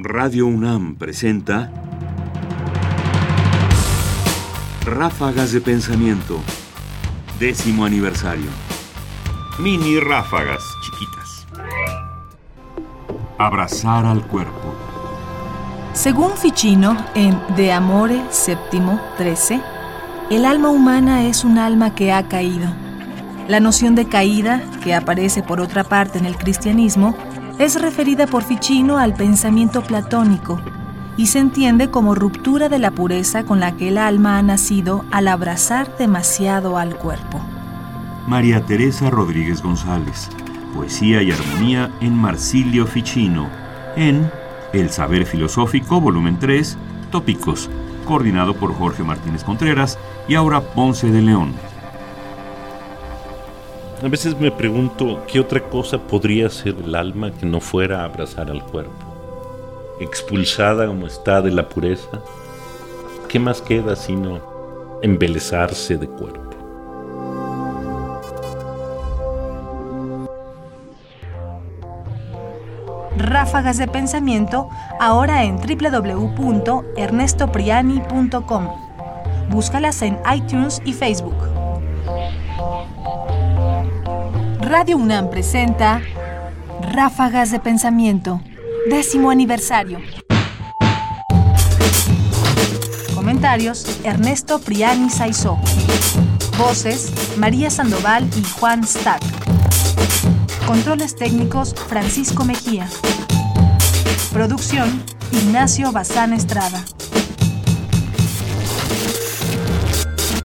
Radio UNAM presenta Ráfagas de Pensamiento, décimo aniversario. Mini ráfagas chiquitas. Abrazar al cuerpo. Según Ficino, en De Amore séptimo 13, el alma humana es un alma que ha caído. La noción de caída, que aparece por otra parte en el cristianismo, es referida por Ficino al pensamiento platónico y se entiende como ruptura de la pureza con la que el alma ha nacido al abrazar demasiado al cuerpo. María Teresa Rodríguez González, Poesía y Armonía en Marsilio Ficino, en El Saber Filosófico, volumen 3, Tópicos, coordinado por Jorge Martínez Contreras y Aura Ponce de León. A veces me pregunto qué otra cosa podría ser el alma que no fuera abrazar al cuerpo. Expulsada como está de la pureza, ¿qué más queda sino embelezarse de cuerpo? Ráfagas de pensamiento ahora en www.ernestopriani.com. Búscalas en iTunes y Facebook. Radio UNAM presenta Ráfagas de Pensamiento, décimo aniversario. Comentarios, Ernesto Priani Saizó. Voces, María Sandoval y Juan Stack. Controles técnicos, Francisco Mejía. Producción, Ignacio Bazán Estrada.